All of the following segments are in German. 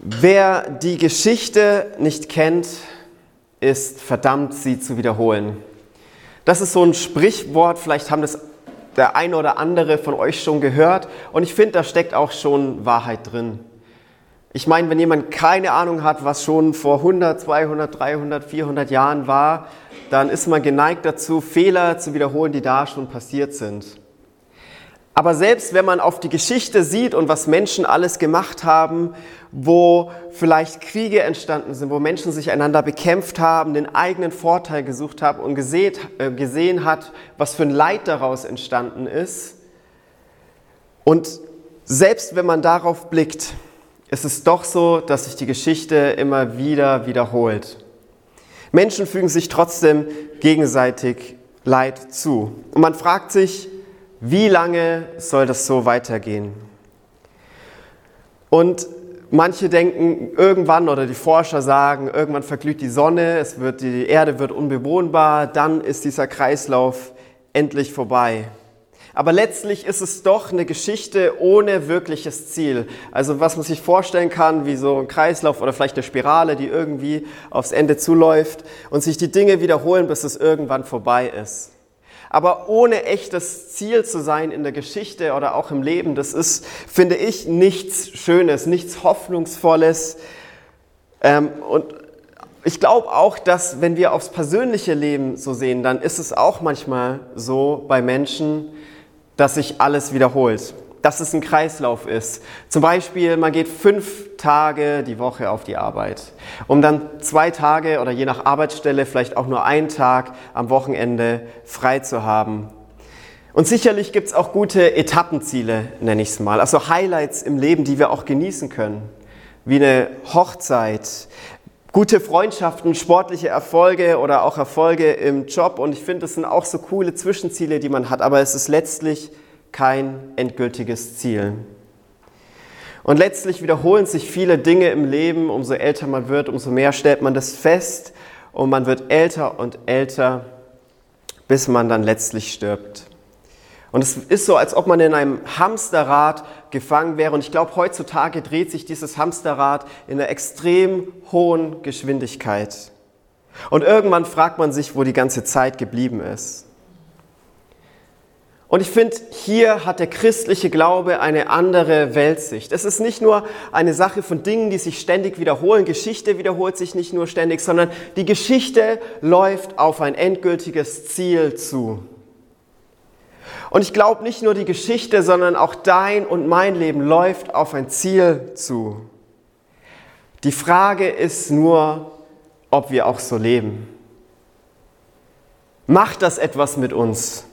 Wer die Geschichte nicht kennt, ist verdammt, sie zu wiederholen. Das ist so ein Sprichwort, vielleicht haben das der eine oder andere von euch schon gehört und ich finde, da steckt auch schon Wahrheit drin. Ich meine, wenn jemand keine Ahnung hat, was schon vor 100, 200, 300, 400 Jahren war, dann ist man geneigt dazu, Fehler zu wiederholen, die da schon passiert sind. Aber selbst wenn man auf die Geschichte sieht und was Menschen alles gemacht haben, wo vielleicht Kriege entstanden sind, wo Menschen sich einander bekämpft haben, den eigenen Vorteil gesucht haben und gesehen, äh, gesehen hat, was für ein Leid daraus entstanden ist. Und selbst wenn man darauf blickt, ist es doch so, dass sich die Geschichte immer wieder wiederholt. Menschen fügen sich trotzdem gegenseitig Leid zu. Und man fragt sich, wie lange soll das so weitergehen? Und manche denken irgendwann oder die Forscher sagen, irgendwann verglüht die Sonne, es wird, die Erde wird unbewohnbar, dann ist dieser Kreislauf endlich vorbei. Aber letztlich ist es doch eine Geschichte ohne wirkliches Ziel. Also was man sich vorstellen kann, wie so ein Kreislauf oder vielleicht eine Spirale, die irgendwie aufs Ende zuläuft und sich die Dinge wiederholen, bis es irgendwann vorbei ist. Aber ohne echtes Ziel zu sein in der Geschichte oder auch im Leben, das ist, finde ich, nichts Schönes, nichts Hoffnungsvolles. Ähm, und ich glaube auch, dass wenn wir aufs persönliche Leben so sehen, dann ist es auch manchmal so bei Menschen, dass sich alles wiederholt dass es ein Kreislauf ist. Zum Beispiel, man geht fünf Tage die Woche auf die Arbeit, um dann zwei Tage oder je nach Arbeitsstelle vielleicht auch nur einen Tag am Wochenende frei zu haben. Und sicherlich gibt es auch gute Etappenziele, nenne ich es mal, also Highlights im Leben, die wir auch genießen können, wie eine Hochzeit, gute Freundschaften, sportliche Erfolge oder auch Erfolge im Job. Und ich finde, das sind auch so coole Zwischenziele, die man hat, aber es ist letztlich kein endgültiges Ziel. Und letztlich wiederholen sich viele Dinge im Leben. Umso älter man wird, umso mehr stellt man das fest. Und man wird älter und älter, bis man dann letztlich stirbt. Und es ist so, als ob man in einem Hamsterrad gefangen wäre. Und ich glaube, heutzutage dreht sich dieses Hamsterrad in einer extrem hohen Geschwindigkeit. Und irgendwann fragt man sich, wo die ganze Zeit geblieben ist. Und ich finde, hier hat der christliche Glaube eine andere Weltsicht. Es ist nicht nur eine Sache von Dingen, die sich ständig wiederholen. Geschichte wiederholt sich nicht nur ständig, sondern die Geschichte läuft auf ein endgültiges Ziel zu. Und ich glaube, nicht nur die Geschichte, sondern auch dein und mein Leben läuft auf ein Ziel zu. Die Frage ist nur, ob wir auch so leben. Macht das etwas mit uns?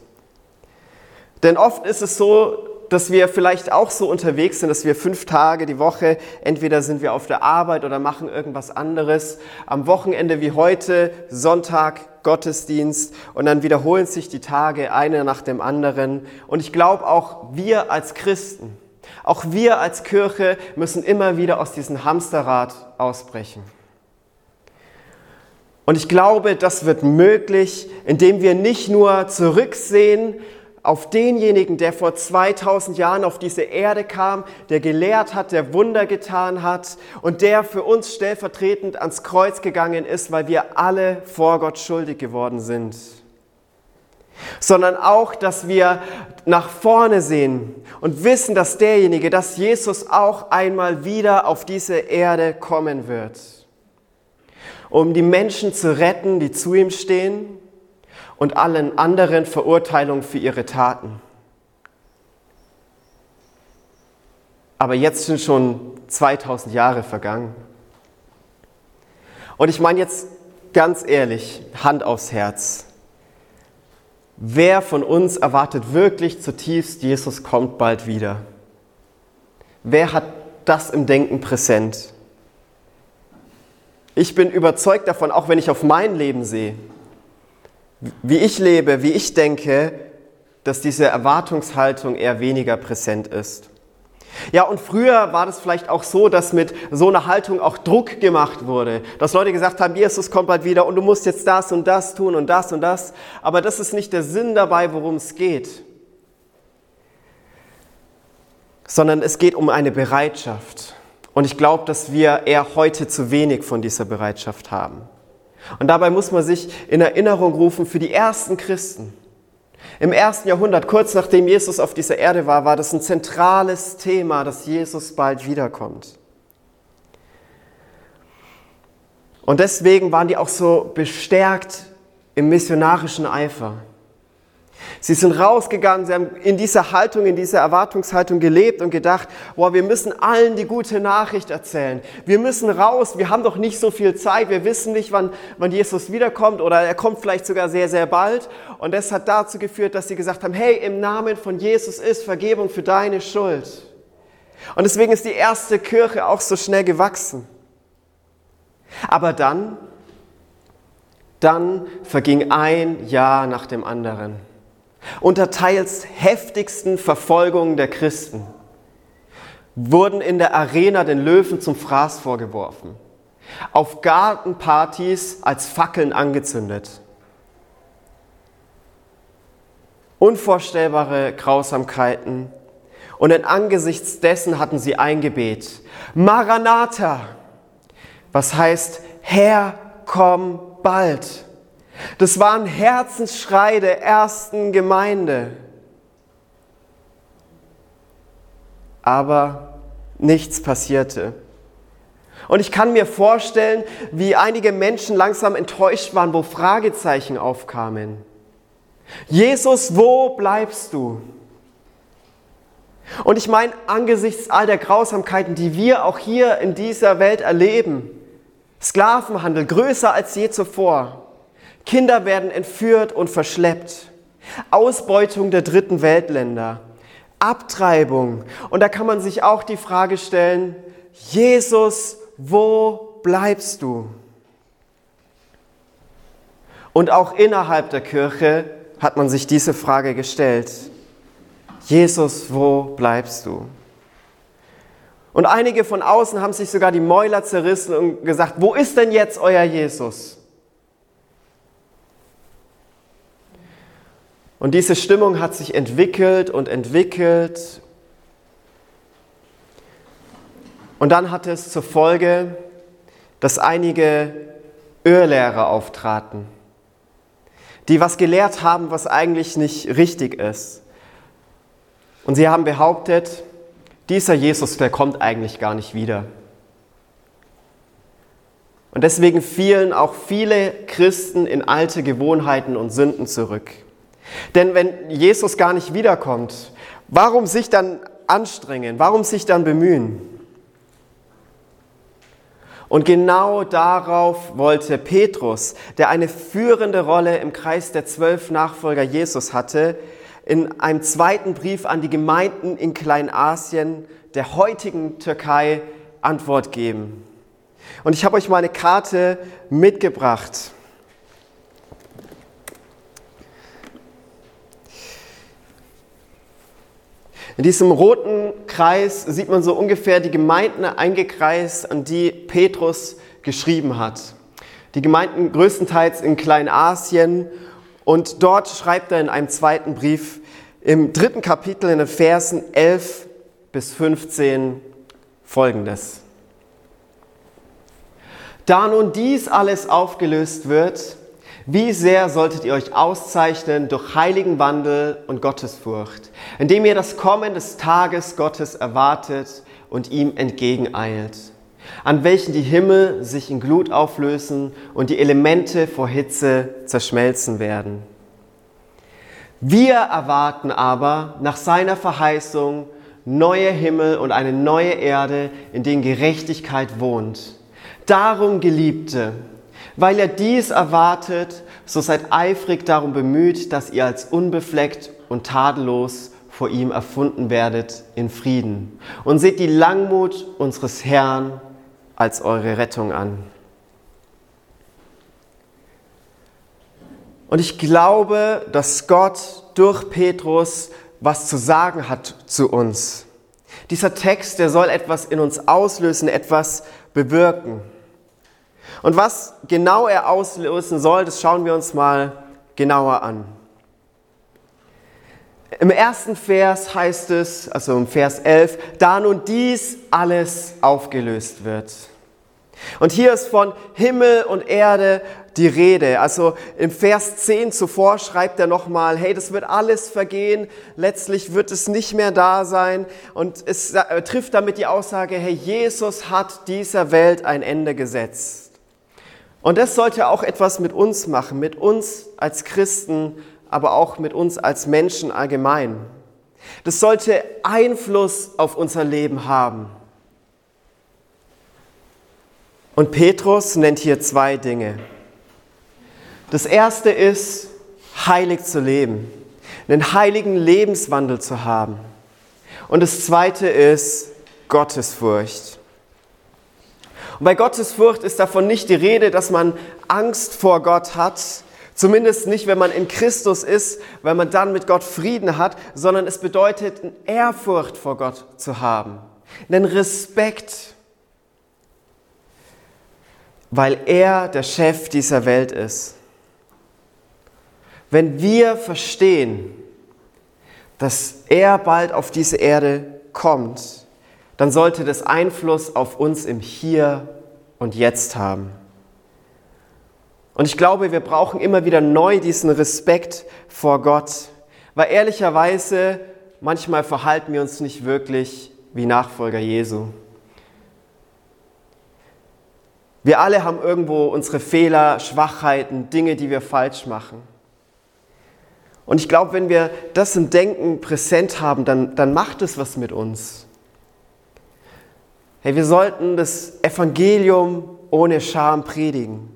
Denn oft ist es so, dass wir vielleicht auch so unterwegs sind, dass wir fünf Tage die Woche, entweder sind wir auf der Arbeit oder machen irgendwas anderes, am Wochenende wie heute, Sonntag, Gottesdienst und dann wiederholen sich die Tage einer nach dem anderen. Und ich glaube auch wir als Christen, auch wir als Kirche müssen immer wieder aus diesem Hamsterrad ausbrechen. Und ich glaube, das wird möglich, indem wir nicht nur zurücksehen auf denjenigen, der vor 2000 Jahren auf diese Erde kam, der gelehrt hat, der Wunder getan hat und der für uns stellvertretend ans Kreuz gegangen ist, weil wir alle vor Gott schuldig geworden sind. Sondern auch, dass wir nach vorne sehen und wissen, dass derjenige, dass Jesus auch einmal wieder auf diese Erde kommen wird, um die Menschen zu retten, die zu ihm stehen und allen anderen Verurteilung für ihre Taten. Aber jetzt sind schon 2000 Jahre vergangen. Und ich meine jetzt ganz ehrlich, Hand aufs Herz. Wer von uns erwartet wirklich zutiefst, Jesus kommt bald wieder? Wer hat das im Denken präsent? Ich bin überzeugt davon, auch wenn ich auf mein Leben sehe, wie ich lebe, wie ich denke, dass diese Erwartungshaltung eher weniger präsent ist. Ja, und früher war das vielleicht auch so, dass mit so einer Haltung auch Druck gemacht wurde, dass Leute gesagt haben, Jesus kommt bald wieder und du musst jetzt das und das tun und das und das. Aber das ist nicht der Sinn dabei, worum es geht, sondern es geht um eine Bereitschaft, Und ich glaube, dass wir eher heute zu wenig von dieser Bereitschaft haben. Und dabei muss man sich in Erinnerung rufen für die ersten Christen. Im ersten Jahrhundert, kurz nachdem Jesus auf dieser Erde war, war das ein zentrales Thema, dass Jesus bald wiederkommt. Und deswegen waren die auch so bestärkt im missionarischen Eifer. Sie sind rausgegangen, sie haben in dieser Haltung, in dieser Erwartungshaltung gelebt und gedacht, boah, wir müssen allen die gute Nachricht erzählen. Wir müssen raus, wir haben doch nicht so viel Zeit, wir wissen nicht, wann, wann Jesus wiederkommt oder er kommt vielleicht sogar sehr, sehr bald. Und das hat dazu geführt, dass sie gesagt haben, hey, im Namen von Jesus ist Vergebung für deine Schuld. Und deswegen ist die erste Kirche auch so schnell gewachsen. Aber dann, dann verging ein Jahr nach dem anderen unter teils heftigsten Verfolgungen der Christen, wurden in der Arena den Löwen zum Fraß vorgeworfen, auf Gartenpartys als Fackeln angezündet. Unvorstellbare Grausamkeiten und in Angesichts dessen hatten sie ein Gebet. Maranatha, was heißt, Herr, komm bald. Das war ein Herzensschrei der ersten Gemeinde. Aber nichts passierte. Und ich kann mir vorstellen, wie einige Menschen langsam enttäuscht waren, wo Fragezeichen aufkamen. Jesus, wo bleibst du? Und ich meine, angesichts all der Grausamkeiten, die wir auch hier in dieser Welt erleben, Sklavenhandel größer als je zuvor, Kinder werden entführt und verschleppt. Ausbeutung der dritten Weltländer. Abtreibung. Und da kann man sich auch die Frage stellen, Jesus, wo bleibst du? Und auch innerhalb der Kirche hat man sich diese Frage gestellt. Jesus, wo bleibst du? Und einige von außen haben sich sogar die Mäuler zerrissen und gesagt, wo ist denn jetzt euer Jesus? Und diese Stimmung hat sich entwickelt und entwickelt. Und dann hatte es zur Folge, dass einige Irrlehrer auftraten, die was gelehrt haben, was eigentlich nicht richtig ist. Und sie haben behauptet, dieser Jesus, der kommt eigentlich gar nicht wieder. Und deswegen fielen auch viele Christen in alte Gewohnheiten und Sünden zurück. Denn wenn Jesus gar nicht wiederkommt, warum sich dann anstrengen? Warum sich dann bemühen? Und genau darauf wollte Petrus, der eine führende Rolle im Kreis der zwölf Nachfolger Jesus hatte, in einem zweiten Brief an die Gemeinden in Kleinasien der heutigen Türkei Antwort geben. Und ich habe euch mal eine Karte mitgebracht. In diesem roten Kreis sieht man so ungefähr die Gemeinden eingekreist, an die Petrus geschrieben hat. Die Gemeinden größtenteils in Kleinasien und dort schreibt er in einem zweiten Brief im dritten Kapitel in den Versen 11 bis 15 folgendes. Da nun dies alles aufgelöst wird, wie sehr solltet ihr euch auszeichnen durch heiligen Wandel und Gottesfurcht, indem ihr das Kommen des Tages Gottes erwartet und ihm entgegeneilt, an welchen die Himmel sich in Glut auflösen und die Elemente vor Hitze zerschmelzen werden. Wir erwarten aber nach seiner Verheißung neue Himmel und eine neue Erde, in denen Gerechtigkeit wohnt. Darum, Geliebte, weil ihr dies erwartet, so seid eifrig darum bemüht, dass ihr als unbefleckt und tadellos vor ihm erfunden werdet in Frieden. Und seht die Langmut unseres Herrn als eure Rettung an. Und ich glaube, dass Gott durch Petrus was zu sagen hat zu uns. Dieser Text, der soll etwas in uns auslösen, etwas bewirken. Und was genau er auslösen soll, das schauen wir uns mal genauer an. Im ersten Vers heißt es, also im Vers 11, da nun dies alles aufgelöst wird. Und hier ist von Himmel und Erde die Rede. Also im Vers 10 zuvor schreibt er nochmal, hey, das wird alles vergehen, letztlich wird es nicht mehr da sein. Und es trifft damit die Aussage, hey, Jesus hat dieser Welt ein Ende gesetzt. Und das sollte auch etwas mit uns machen, mit uns als Christen, aber auch mit uns als Menschen allgemein. Das sollte Einfluss auf unser Leben haben. Und Petrus nennt hier zwei Dinge. Das erste ist, heilig zu leben, einen heiligen Lebenswandel zu haben. Und das zweite ist Gottesfurcht. Und bei Gottesfurcht ist davon nicht die Rede, dass man Angst vor Gott hat, zumindest nicht, wenn man in Christus ist, weil man dann mit Gott Frieden hat, sondern es bedeutet, eine Ehrfurcht vor Gott zu haben, einen Respekt weil er der Chef dieser Welt ist. Wenn wir verstehen, dass er bald auf diese Erde kommt, dann sollte das Einfluss auf uns im Hier und Jetzt haben. Und ich glaube, wir brauchen immer wieder neu diesen Respekt vor Gott, weil ehrlicherweise manchmal verhalten wir uns nicht wirklich wie Nachfolger Jesu. Wir alle haben irgendwo unsere Fehler, Schwachheiten, Dinge, die wir falsch machen. Und ich glaube, wenn wir das im Denken präsent haben, dann, dann macht es was mit uns. Hey, wir sollten das Evangelium ohne Scham predigen.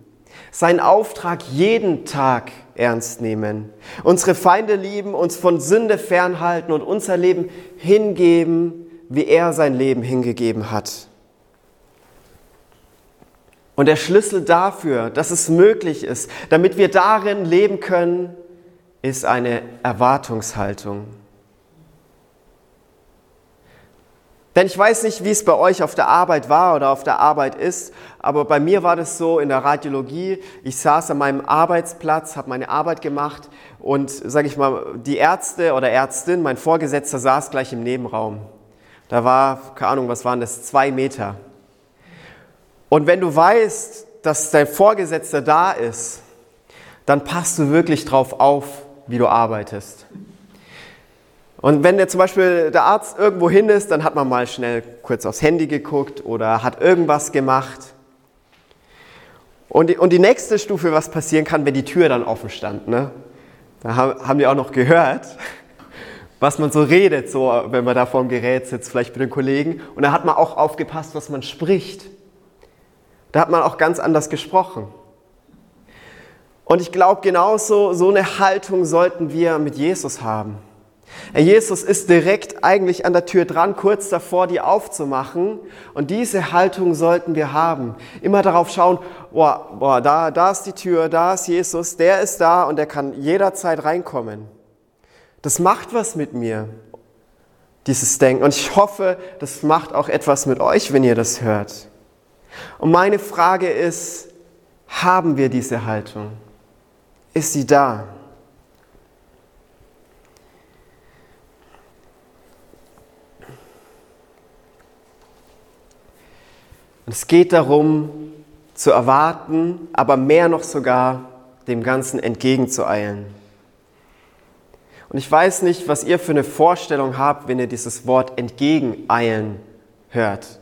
Seinen Auftrag jeden Tag ernst nehmen. Unsere Feinde lieben, uns von Sünde fernhalten und unser Leben hingeben, wie er sein Leben hingegeben hat. Und der Schlüssel dafür, dass es möglich ist, damit wir darin leben können, ist eine Erwartungshaltung. Denn ich weiß nicht, wie es bei euch auf der Arbeit war oder auf der Arbeit ist, aber bei mir war das so in der Radiologie. Ich saß an meinem Arbeitsplatz, habe meine Arbeit gemacht und, sage ich mal, die Ärzte oder Ärztin, mein Vorgesetzter saß gleich im Nebenraum. Da war, keine Ahnung, was waren das, zwei Meter. Und wenn du weißt, dass dein Vorgesetzter da ist, dann passt du wirklich drauf auf, wie du arbeitest. Und wenn der zum Beispiel der Arzt irgendwo hin ist, dann hat man mal schnell kurz aufs Handy geguckt oder hat irgendwas gemacht. Und die, und die nächste Stufe, was passieren kann, wenn die Tür dann offen stand, ne? da haben die auch noch gehört, was man so redet, so wenn man da vor dem Gerät sitzt, vielleicht mit den Kollegen. Und da hat man auch aufgepasst, was man spricht. Da hat man auch ganz anders gesprochen. Und ich glaube, genauso so eine Haltung sollten wir mit Jesus haben. Jesus ist direkt eigentlich an der Tür dran, kurz davor, die aufzumachen. Und diese Haltung sollten wir haben. Immer darauf schauen, boah, boah, da, da ist die Tür, da ist Jesus, der ist da und der kann jederzeit reinkommen. Das macht was mit mir, dieses Denken. Und ich hoffe, das macht auch etwas mit euch, wenn ihr das hört. Und meine Frage ist, haben wir diese Haltung? Ist sie da? Und es geht darum, zu erwarten, aber mehr noch sogar dem Ganzen entgegenzueilen. Und ich weiß nicht, was ihr für eine Vorstellung habt, wenn ihr dieses Wort entgegeneilen hört.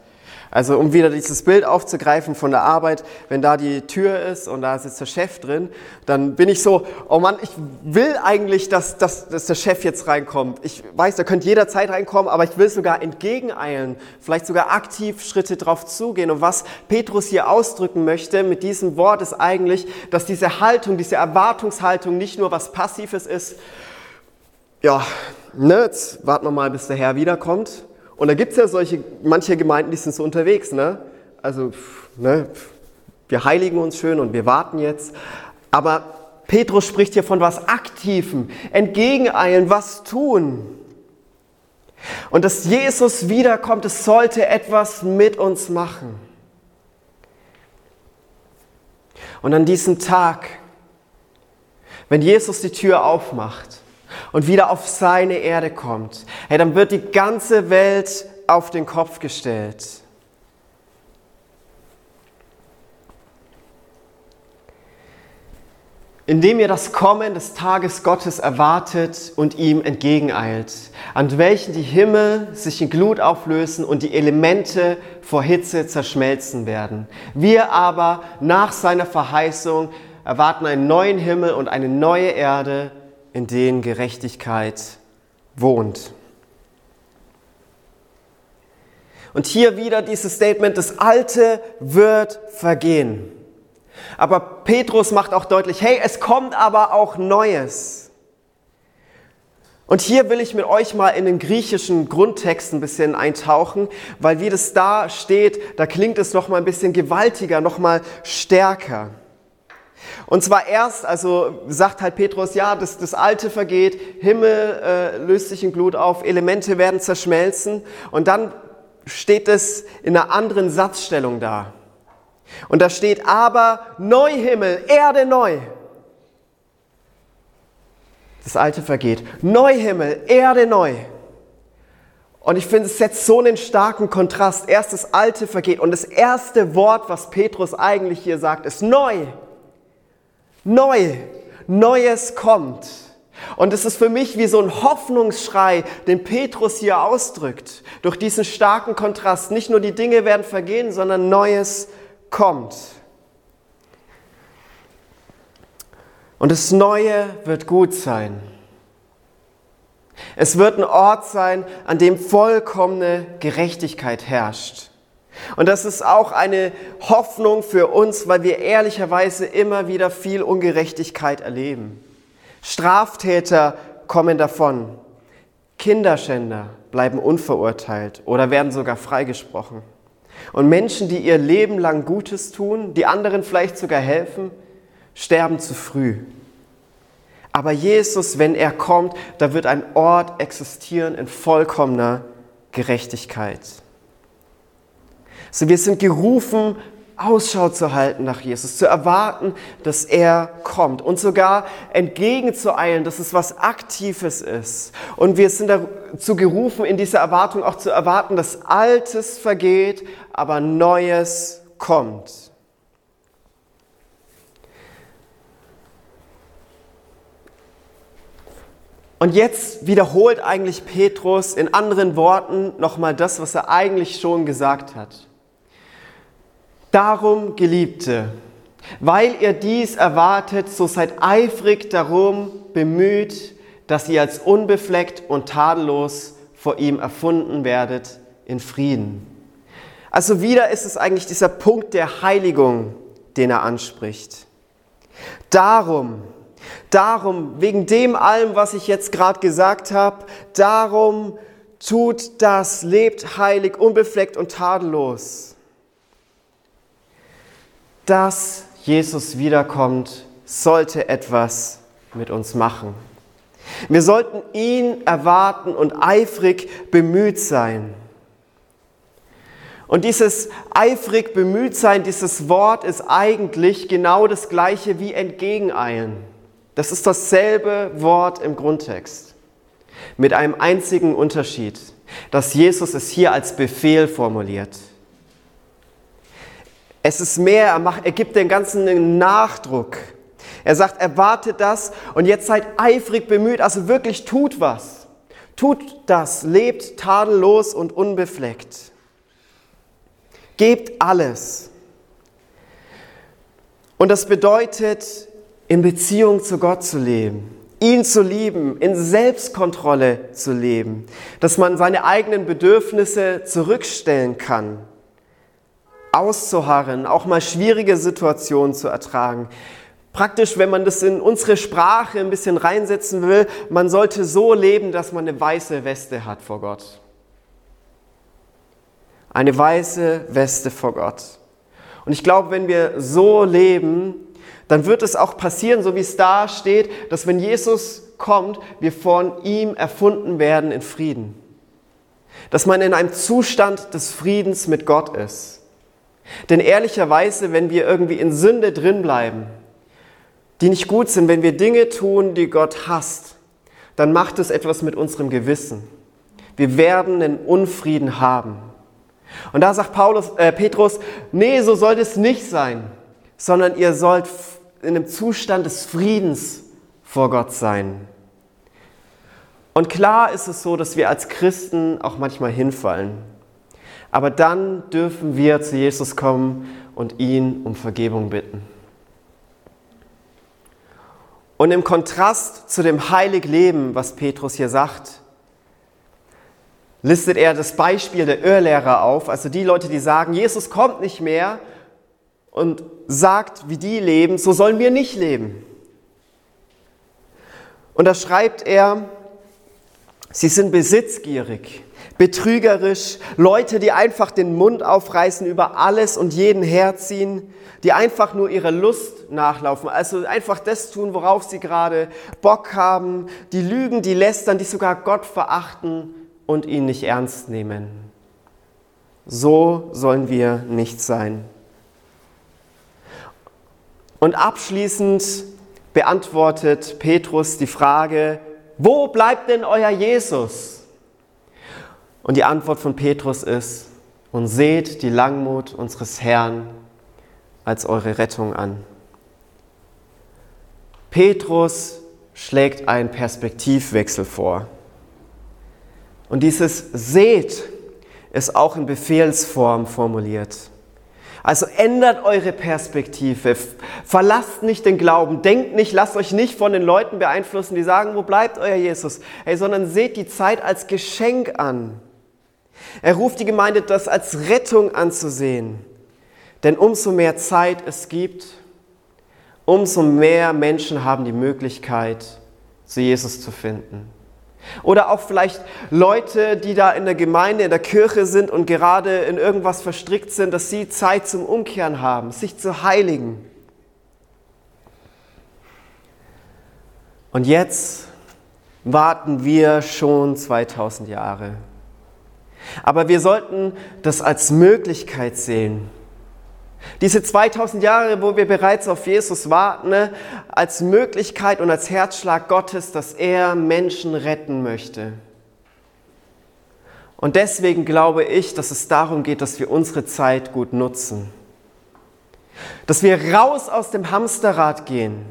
Also um wieder dieses Bild aufzugreifen von der Arbeit, wenn da die Tür ist und da sitzt der Chef drin, dann bin ich so, oh Mann, ich will eigentlich, dass, dass, dass der Chef jetzt reinkommt. Ich weiß, da könnte jederzeit reinkommen, aber ich will sogar entgegeneilen, vielleicht sogar aktiv Schritte drauf zugehen. Und was Petrus hier ausdrücken möchte mit diesem Wort ist eigentlich, dass diese Haltung, diese Erwartungshaltung nicht nur was Passives ist, ja, ne, jetzt warten wir mal, bis der Herr wiederkommt, und da gibt es ja solche, manche Gemeinden, die sind so unterwegs, ne? Also, ne, wir heiligen uns schön und wir warten jetzt. Aber Petrus spricht hier von was Aktivem, entgegeneilen, was tun. Und dass Jesus wiederkommt, es sollte etwas mit uns machen. Und an diesem Tag, wenn Jesus die Tür aufmacht und wieder auf seine Erde kommt, hey, dann wird die ganze Welt auf den Kopf gestellt. indem ihr das Kommen des Tages Gottes erwartet und ihm entgegeneilt, an welchen die Himmel sich in Glut auflösen und die Elemente vor Hitze zerschmelzen werden. Wir aber nach seiner Verheißung erwarten einen neuen Himmel und eine neue Erde, in denen Gerechtigkeit wohnt. Und hier wieder dieses Statement, das Alte wird vergehen. Aber Petrus macht auch deutlich, hey, es kommt aber auch Neues. Und hier will ich mit euch mal in den griechischen Grundtext ein bisschen eintauchen, weil wie das da steht, da klingt es noch mal ein bisschen gewaltiger, noch mal stärker. Und zwar erst, also sagt halt Petrus, ja, das, das Alte vergeht, Himmel äh, löst sich in Glut auf, Elemente werden zerschmelzen. Und dann steht es in einer anderen Satzstellung da. Und da steht aber Neuhimmel, Erde neu. Das Alte vergeht. Neuhimmel, Erde neu. Und ich finde, es setzt so einen starken Kontrast. Erst das Alte vergeht und das erste Wort, was Petrus eigentlich hier sagt, ist neu. Neu. Neues kommt. Und es ist für mich wie so ein Hoffnungsschrei, den Petrus hier ausdrückt. Durch diesen starken Kontrast. Nicht nur die Dinge werden vergehen, sondern Neues kommt. Und das Neue wird gut sein. Es wird ein Ort sein, an dem vollkommene Gerechtigkeit herrscht. Und das ist auch eine Hoffnung für uns, weil wir ehrlicherweise immer wieder viel Ungerechtigkeit erleben. Straftäter kommen davon. Kinderschänder bleiben unverurteilt oder werden sogar freigesprochen. Und Menschen, die ihr Leben lang Gutes tun, die anderen vielleicht sogar helfen, sterben zu früh. Aber Jesus, wenn er kommt, da wird ein Ort existieren in vollkommener Gerechtigkeit. So, wir sind gerufen, Ausschau zu halten nach Jesus, zu erwarten, dass er kommt und sogar entgegenzueilen, dass es was Aktives ist. Und wir sind dazu gerufen, in dieser Erwartung auch zu erwarten, dass Altes vergeht, aber Neues kommt. Und jetzt wiederholt eigentlich Petrus in anderen Worten nochmal das, was er eigentlich schon gesagt hat. Darum, Geliebte, weil ihr dies erwartet, so seid eifrig darum bemüht, dass ihr als unbefleckt und tadellos vor ihm erfunden werdet in Frieden. Also wieder ist es eigentlich dieser Punkt der Heiligung, den er anspricht. Darum, darum, wegen dem allem, was ich jetzt gerade gesagt habe, darum tut das, lebt heilig, unbefleckt und tadellos dass Jesus wiederkommt, sollte etwas mit uns machen. Wir sollten ihn erwarten und eifrig bemüht sein. Und dieses eifrig bemüht sein, dieses Wort ist eigentlich genau das gleiche wie entgegeneilen. Das ist dasselbe Wort im Grundtext. Mit einem einzigen Unterschied, dass Jesus es hier als Befehl formuliert. Es ist mehr, er, macht, er gibt den ganzen Nachdruck. Er sagt, erwartet das und jetzt seid eifrig bemüht, also wirklich tut was. Tut das, lebt tadellos und unbefleckt. Gebt alles. Und das bedeutet, in Beziehung zu Gott zu leben, ihn zu lieben, in Selbstkontrolle zu leben, dass man seine eigenen Bedürfnisse zurückstellen kann auszuharren, auch mal schwierige Situationen zu ertragen. Praktisch, wenn man das in unsere Sprache ein bisschen reinsetzen will, man sollte so leben, dass man eine weiße Weste hat vor Gott. Eine weiße Weste vor Gott. Und ich glaube, wenn wir so leben, dann wird es auch passieren, so wie es da steht, dass wenn Jesus kommt, wir von ihm erfunden werden in Frieden. Dass man in einem Zustand des Friedens mit Gott ist. Denn ehrlicherweise, wenn wir irgendwie in Sünde drin bleiben, die nicht gut sind, wenn wir Dinge tun, die Gott hasst, dann macht es etwas mit unserem Gewissen. Wir werden einen Unfrieden haben. Und da sagt Paulus, äh, Petrus, nee, so soll es nicht sein, sondern ihr sollt in einem Zustand des Friedens vor Gott sein. Und klar ist es so, dass wir als Christen auch manchmal hinfallen. Aber dann dürfen wir zu Jesus kommen und ihn um Vergebung bitten. Und im Kontrast zu dem Heiligleben, was Petrus hier sagt, listet er das Beispiel der Irrlehrer auf, also die Leute, die sagen, Jesus kommt nicht mehr und sagt, wie die leben, so sollen wir nicht leben. Und da schreibt er, sie sind besitzgierig, betrügerisch, Leute, die einfach den Mund aufreißen, über alles und jeden herziehen, die einfach nur ihrer Lust nachlaufen, also einfach das tun, worauf sie gerade Bock haben, die lügen, die lästern, die sogar Gott verachten und ihn nicht ernst nehmen. So sollen wir nicht sein. Und abschließend beantwortet Petrus die Frage, wo bleibt denn euer Jesus? Und die Antwort von Petrus ist, und seht die Langmut unseres Herrn als eure Rettung an. Petrus schlägt einen Perspektivwechsel vor. Und dieses seht ist auch in Befehlsform formuliert. Also ändert eure Perspektive, verlasst nicht den Glauben, denkt nicht, lasst euch nicht von den Leuten beeinflussen, die sagen, wo bleibt euer Jesus, hey, sondern seht die Zeit als Geschenk an. Er ruft die Gemeinde, das als Rettung anzusehen. Denn umso mehr Zeit es gibt, umso mehr Menschen haben die Möglichkeit, zu Jesus zu finden. Oder auch vielleicht Leute, die da in der Gemeinde, in der Kirche sind und gerade in irgendwas verstrickt sind, dass sie Zeit zum Umkehren haben, sich zu heiligen. Und jetzt warten wir schon 2000 Jahre. Aber wir sollten das als Möglichkeit sehen, diese 2000 Jahre, wo wir bereits auf Jesus warten, ne, als Möglichkeit und als Herzschlag Gottes, dass er Menschen retten möchte. Und deswegen glaube ich, dass es darum geht, dass wir unsere Zeit gut nutzen. Dass wir raus aus dem Hamsterrad gehen.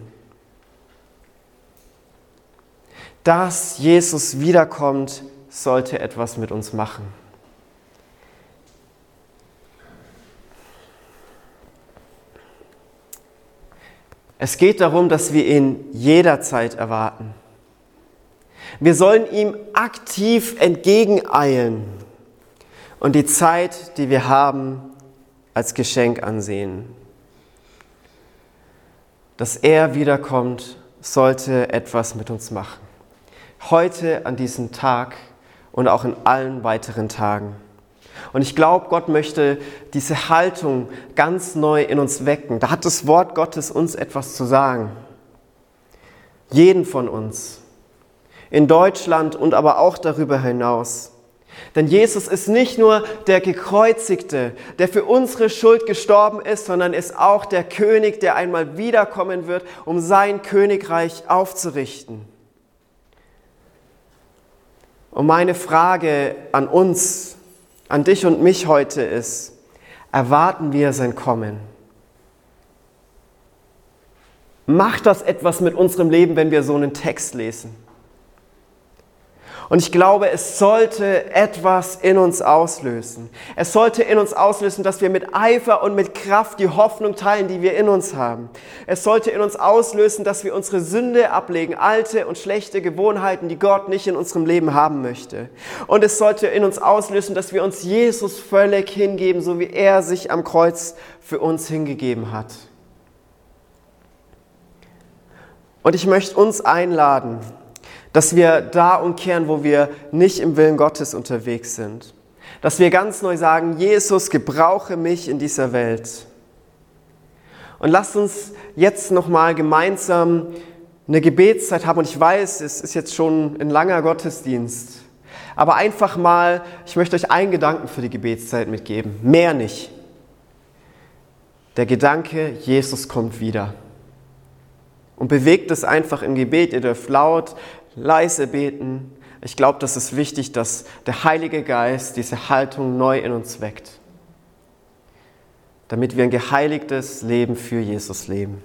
Dass Jesus wiederkommt, sollte etwas mit uns machen. Es geht darum, dass wir ihn jederzeit erwarten. Wir sollen ihm aktiv entgegeneilen und die Zeit, die wir haben, als Geschenk ansehen. Dass er wiederkommt, sollte etwas mit uns machen. Heute an diesem Tag und auch in allen weiteren Tagen. Und ich glaube, Gott möchte diese Haltung ganz neu in uns wecken. Da hat das Wort Gottes uns etwas zu sagen. Jeden von uns. In Deutschland und aber auch darüber hinaus. Denn Jesus ist nicht nur der Gekreuzigte, der für unsere Schuld gestorben ist, sondern ist auch der König, der einmal wiederkommen wird, um sein Königreich aufzurichten. Und meine Frage an uns an dich und mich heute ist, erwarten wir sein Kommen? Macht das etwas mit unserem Leben, wenn wir so einen Text lesen? Und ich glaube, es sollte etwas in uns auslösen. Es sollte in uns auslösen, dass wir mit Eifer und mit Kraft die Hoffnung teilen, die wir in uns haben. Es sollte in uns auslösen, dass wir unsere Sünde ablegen, alte und schlechte Gewohnheiten, die Gott nicht in unserem Leben haben möchte. Und es sollte in uns auslösen, dass wir uns Jesus völlig hingeben, so wie er sich am Kreuz für uns hingegeben hat. Und ich möchte uns einladen, dass wir da umkehren, wo wir nicht im Willen Gottes unterwegs sind. Dass wir ganz neu sagen, Jesus, gebrauche mich in dieser Welt. Und lasst uns jetzt nochmal gemeinsam eine Gebetszeit haben. Und ich weiß, es ist jetzt schon ein langer Gottesdienst. Aber einfach mal, ich möchte euch einen Gedanken für die Gebetszeit mitgeben. Mehr nicht. Der Gedanke, Jesus kommt wieder. Und bewegt es einfach im Gebet. Ihr dürft laut leise beten. Ich glaube, das ist wichtig, dass der Heilige Geist diese Haltung neu in uns weckt, damit wir ein geheiligtes Leben für Jesus leben.